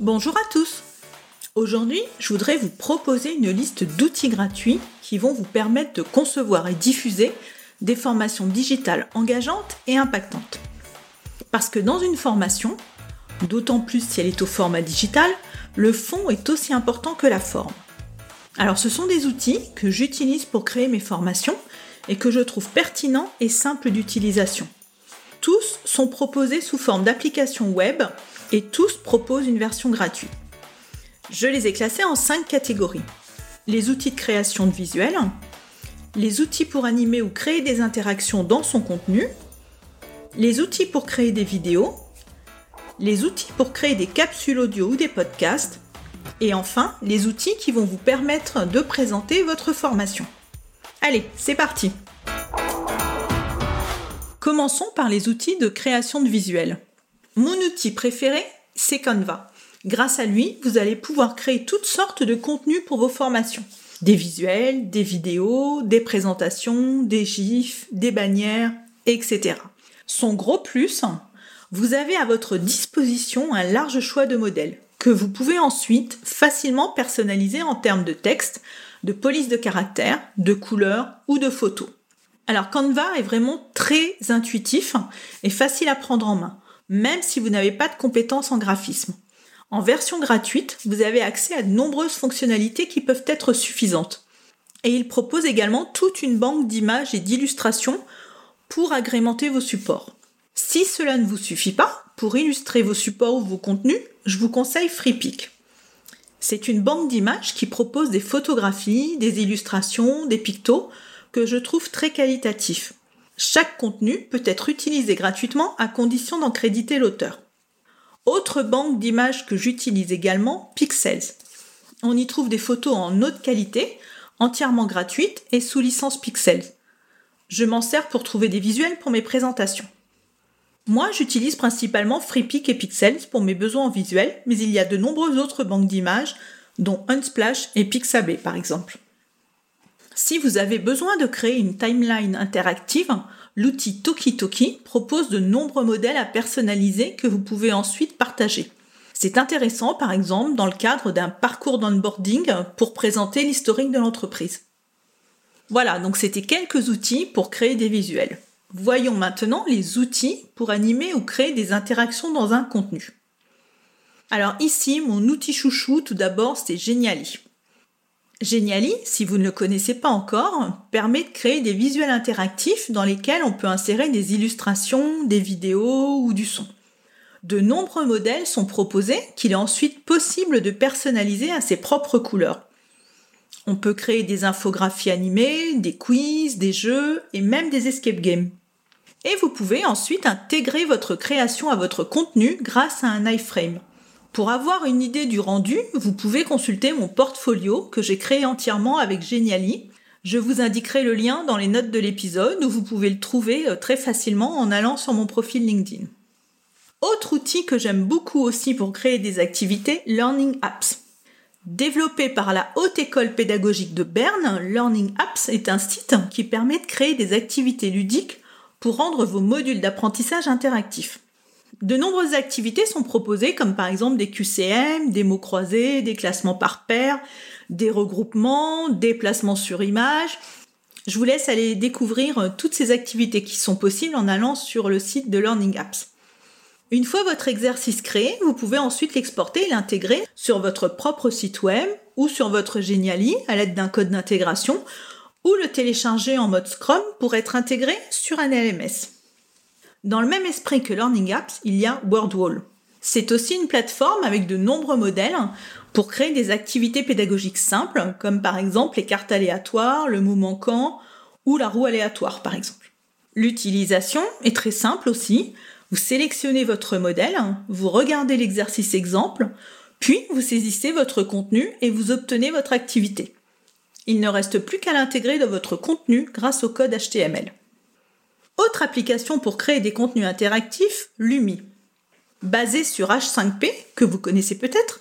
Bonjour à tous Aujourd'hui, je voudrais vous proposer une liste d'outils gratuits qui vont vous permettre de concevoir et diffuser des formations digitales engageantes et impactantes. Parce que dans une formation, d'autant plus si elle est au format digital, le fond est aussi important que la forme. Alors ce sont des outils que j'utilise pour créer mes formations et que je trouve pertinents et simples d'utilisation. Tous sont proposés sous forme d'applications web et tous proposent une version gratuite. Je les ai classés en cinq catégories. Les outils de création de visuels, les outils pour animer ou créer des interactions dans son contenu, les outils pour créer des vidéos, les outils pour créer des capsules audio ou des podcasts, et enfin les outils qui vont vous permettre de présenter votre formation. Allez, c'est parti Commençons par les outils de création de visuels. Mon outil préféré, c'est Canva. Grâce à lui, vous allez pouvoir créer toutes sortes de contenus pour vos formations. Des visuels, des vidéos, des présentations, des gifs, des bannières, etc. Son gros plus, vous avez à votre disposition un large choix de modèles que vous pouvez ensuite facilement personnaliser en termes de texte, de police de caractère, de couleurs ou de photos. Alors Canva est vraiment très intuitif et facile à prendre en main même si vous n'avez pas de compétences en graphisme. En version gratuite, vous avez accès à de nombreuses fonctionnalités qui peuvent être suffisantes. Et il propose également toute une banque d'images et d'illustrations pour agrémenter vos supports. Si cela ne vous suffit pas, pour illustrer vos supports ou vos contenus, je vous conseille FreePic. C'est une banque d'images qui propose des photographies, des illustrations, des pictos que je trouve très qualitatifs. Chaque contenu peut être utilisé gratuitement à condition d'en créditer l'auteur. Autre banque d'images que j'utilise également, Pixels. On y trouve des photos en haute qualité, entièrement gratuites et sous licence Pixels. Je m'en sers pour trouver des visuels pour mes présentations. Moi, j'utilise principalement FreePic et Pixels pour mes besoins en visuel, mais il y a de nombreuses autres banques d'images, dont Unsplash et Pixabay par exemple. Si vous avez besoin de créer une timeline interactive, l'outil Toki propose de nombreux modèles à personnaliser que vous pouvez ensuite partager. C'est intéressant par exemple dans le cadre d'un parcours d'onboarding pour présenter l'historique de l'entreprise. Voilà, donc c'était quelques outils pour créer des visuels. Voyons maintenant les outils pour animer ou créer des interactions dans un contenu. Alors ici, mon outil chouchou, tout d'abord, c'est Geniali. Geniali, si vous ne le connaissez pas encore, permet de créer des visuels interactifs dans lesquels on peut insérer des illustrations, des vidéos ou du son. De nombreux modèles sont proposés qu'il est ensuite possible de personnaliser à ses propres couleurs. On peut créer des infographies animées, des quiz, des jeux et même des escape games. Et vous pouvez ensuite intégrer votre création à votre contenu grâce à un iframe. Pour avoir une idée du rendu, vous pouvez consulter mon portfolio que j'ai créé entièrement avec Geniali. Je vous indiquerai le lien dans les notes de l'épisode où vous pouvez le trouver euh, très facilement en allant sur mon profil LinkedIn. Autre outil que j'aime beaucoup aussi pour créer des activités, Learning Apps. Développé par la Haute École Pédagogique de Berne, Learning Apps est un site qui permet de créer des activités ludiques pour rendre vos modules d'apprentissage interactifs. De nombreuses activités sont proposées, comme par exemple des QCM, des mots croisés, des classements par paire, des regroupements, des placements sur image. Je vous laisse aller découvrir euh, toutes ces activités qui sont possibles en allant sur le site de Learning Apps. Une fois votre exercice créé, vous pouvez ensuite l'exporter et l'intégrer sur votre propre site web ou sur votre Geniali à l'aide d'un code d'intégration ou le télécharger en mode Scrum pour être intégré sur un LMS. Dans le même esprit que Learning Apps, il y a WordWall. C'est aussi une plateforme avec de nombreux modèles pour créer des activités pédagogiques simples, comme par exemple les cartes aléatoires, le mot manquant ou la roue aléatoire par exemple. L'utilisation est très simple aussi. Vous sélectionnez votre modèle, vous regardez l'exercice exemple, puis vous saisissez votre contenu et vous obtenez votre activité. Il ne reste plus qu'à l'intégrer dans votre contenu grâce au code HTML. Autre application pour créer des contenus interactifs, Lumi. Basé sur H5P, que vous connaissez peut-être,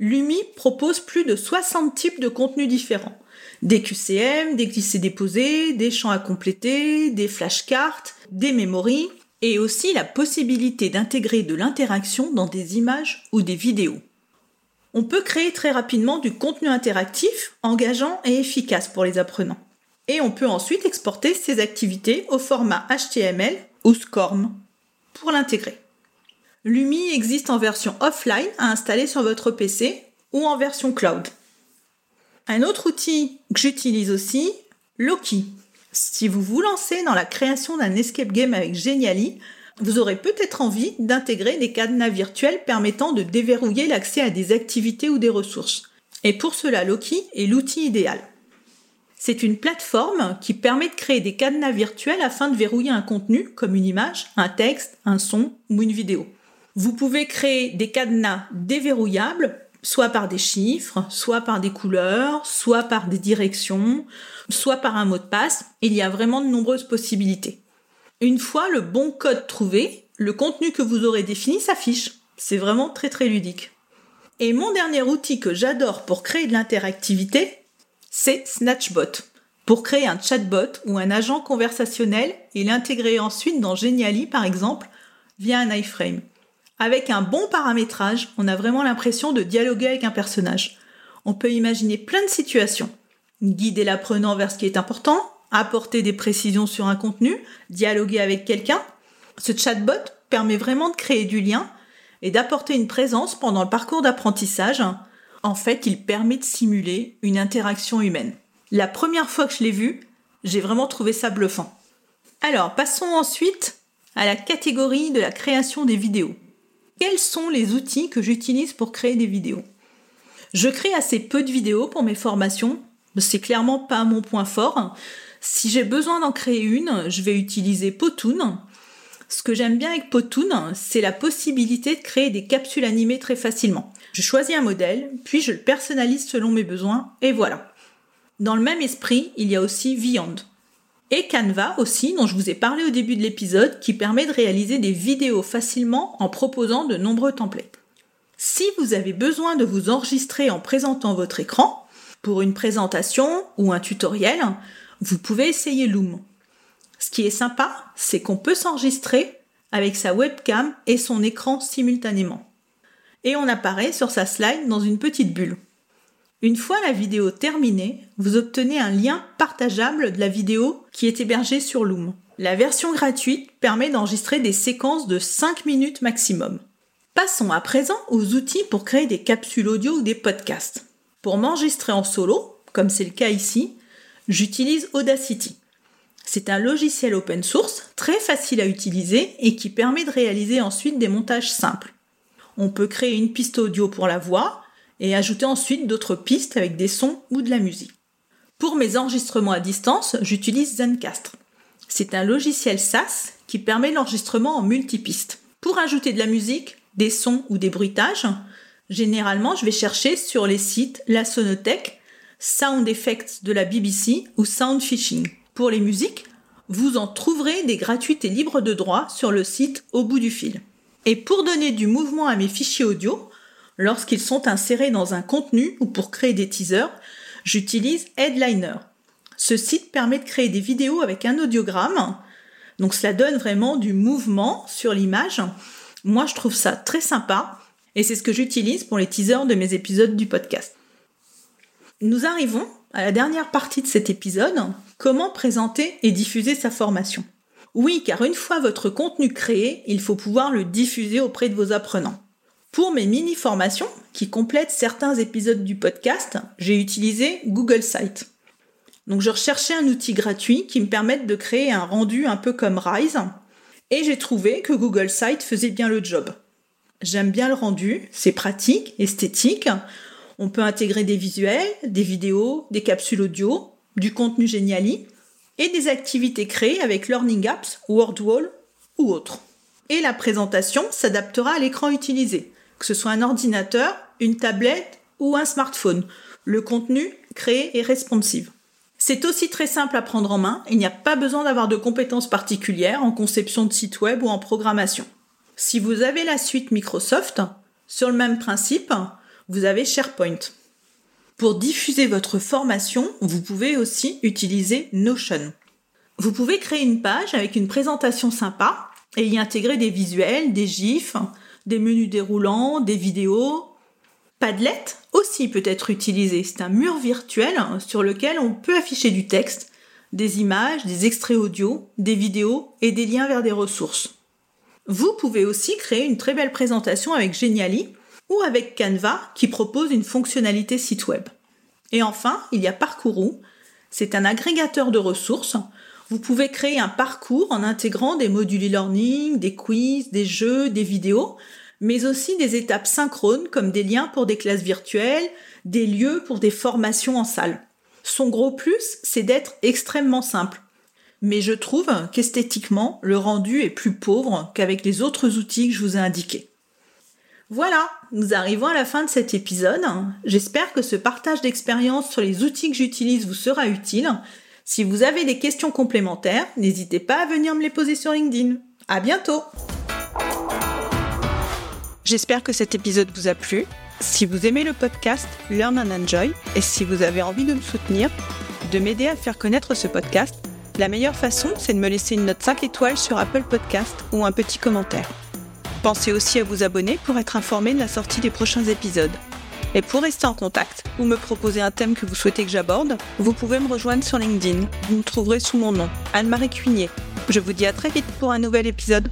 Lumi propose plus de 60 types de contenus différents. Des QCM, des glissés-déposés, des champs à compléter, des flashcards, des memories, et aussi la possibilité d'intégrer de l'interaction dans des images ou des vidéos. On peut créer très rapidement du contenu interactif, engageant et efficace pour les apprenants. Et on peut ensuite exporter ces activités au format HTML ou SCORM pour l'intégrer. Lumi existe en version offline à installer sur votre PC ou en version cloud. Un autre outil que j'utilise aussi, Loki. Si vous vous lancez dans la création d'un escape game avec Geniali, vous aurez peut-être envie d'intégrer des cadenas virtuels permettant de déverrouiller l'accès à des activités ou des ressources. Et pour cela, Loki est l'outil idéal. C'est une plateforme qui permet de créer des cadenas virtuels afin de verrouiller un contenu comme une image, un texte, un son ou une vidéo. Vous pouvez créer des cadenas déverrouillables, soit par des chiffres, soit par des couleurs, soit par des directions, soit par un mot de passe. Il y a vraiment de nombreuses possibilités. Une fois le bon code trouvé, le contenu que vous aurez défini s'affiche. C'est vraiment très très ludique. Et mon dernier outil que j'adore pour créer de l'interactivité, c'est Snatchbot. Pour créer un chatbot ou un agent conversationnel et l'intégrer ensuite dans Geniali par exemple via un iframe. Avec un bon paramétrage, on a vraiment l'impression de dialoguer avec un personnage. On peut imaginer plein de situations. Guider l'apprenant vers ce qui est important, apporter des précisions sur un contenu, dialoguer avec quelqu'un. Ce chatbot permet vraiment de créer du lien et d'apporter une présence pendant le parcours d'apprentissage. En fait, il permet de simuler une interaction humaine. La première fois que je l'ai vu, j'ai vraiment trouvé ça bluffant. Alors, passons ensuite à la catégorie de la création des vidéos quels sont les outils que j'utilise pour créer des vidéos? Je crée assez peu de vidéos pour mes formations. C'est clairement pas mon point fort. Si j'ai besoin d'en créer une, je vais utiliser Potoon. Ce que j'aime bien avec Potoon, c'est la possibilité de créer des capsules animées très facilement. Je choisis un modèle, puis je le personnalise selon mes besoins, et voilà. Dans le même esprit, il y a aussi Viand et Canva aussi, dont je vous ai parlé au début de l'épisode, qui permet de réaliser des vidéos facilement en proposant de nombreux templates. Si vous avez besoin de vous enregistrer en présentant votre écran, pour une présentation ou un tutoriel, vous pouvez essayer Loom. Ce qui est sympa, c'est qu'on peut s'enregistrer avec sa webcam et son écran simultanément. Et on apparaît sur sa slide dans une petite bulle. Une fois la vidéo terminée, vous obtenez un lien partageable de la vidéo qui est hébergée sur Loom. La version gratuite permet d'enregistrer des séquences de 5 minutes maximum. Passons à présent aux outils pour créer des capsules audio ou des podcasts. Pour m'enregistrer en solo, comme c'est le cas ici, j'utilise Audacity. C'est un logiciel open source très facile à utiliser et qui permet de réaliser ensuite des montages simples. On peut créer une piste audio pour la voix, et ajouter ensuite d'autres pistes avec des sons ou de la musique. Pour mes enregistrements à distance, j'utilise Zencastr. C'est un logiciel SaaS qui permet l'enregistrement en multipiste. Pour ajouter de la musique, des sons ou des bruitages, généralement je vais chercher sur les sites La Sonothèque, Sound Effects de la BBC ou Sound Fishing. Pour les musiques, vous en trouverez des gratuites et libres de droit sur le site Au bout du fil. Et pour donner du mouvement à mes fichiers audio, lorsqu'ils sont insérés dans un contenu ou pour créer des teasers, j'utilise Headliner. Ce site permet de créer des vidéos avec un audiogramme, donc cela donne vraiment du mouvement sur l'image. Moi, je trouve ça très sympa et c'est ce que j'utilise pour les teasers de mes épisodes du podcast. Nous arrivons à la dernière partie de cet épisode, comment présenter et diffuser sa formation? Oui, car une fois votre contenu créé, il faut pouvoir le diffuser auprès de vos apprenants. Pour mes mini-formations, qui complètent certains épisodes du podcast, j'ai utilisé Google Site. Donc je recherchais un outil gratuit qui me permette de créer un rendu un peu comme Rise, et j'ai trouvé que Google Site faisait bien le job. J'aime bien le rendu, c'est pratique, esthétique, on peut intégrer des visuels, des vidéos, des capsules audio, du contenu Geniali et des activités créées avec Learning Apps, WordWall ou autres. et la présentation s'adaptera à l'écran utilisé, que ce soit un ordinateur, une tablette ou un smartphone. Le contenu créé est responsive. C'est aussi très simple à prendre en main, il n'y a pas besoin d'avoir de compétences particulières en conception de site web ou en programmation. Si vous avez la suite Microsoft, sur le même principe, vous avez SharePoint. Pour diffuser votre formation, vous pouvez aussi utiliser Notion. Vous pouvez créer une page avec une présentation sympa et y intégrer des visuels, des gifs, des menus déroulants, des vidéos. Padlet aussi peut être utilisé. C'est un mur virtuel sur lequel on peut afficher du texte, des images, des extraits audio, des vidéos et des liens vers des ressources. Vous pouvez aussi créer une très belle présentation avec Geniali ou avec Canva qui propose une fonctionnalité site web. Et enfin, il y a Parcourou. C'est un agrégateur de ressources. Vous pouvez créer un parcours en intégrant des modules e-learning, des quiz, des jeux, des vidéos, mais aussi des étapes synchrones comme des liens pour des classes virtuelles, des lieux pour des formations en salle. Son gros plus, c'est d'être extrêmement simple. Mais je trouve qu'esthétiquement, le rendu est plus pauvre qu'avec les autres outils que je vous ai indiqués. Voilà, nous arrivons à la fin de cet épisode. J'espère que ce partage d'expérience sur les outils que j'utilise vous sera utile. Si vous avez des questions complémentaires, n'hésitez pas à venir me les poser sur LinkedIn. À bientôt! J'espère que cet épisode vous a plu. Si vous aimez le podcast Learn and Enjoy et si vous avez envie de me soutenir, de m'aider à faire connaître ce podcast, la meilleure façon, c'est de me laisser une note 5 étoiles sur Apple Podcast ou un petit commentaire. Pensez aussi à vous abonner pour être informé de la sortie des prochains épisodes. Et pour rester en contact ou me proposer un thème que vous souhaitez que j'aborde, vous pouvez me rejoindre sur LinkedIn. Vous me trouverez sous mon nom, Anne-Marie Cuigné. Je vous dis à très vite pour un nouvel épisode.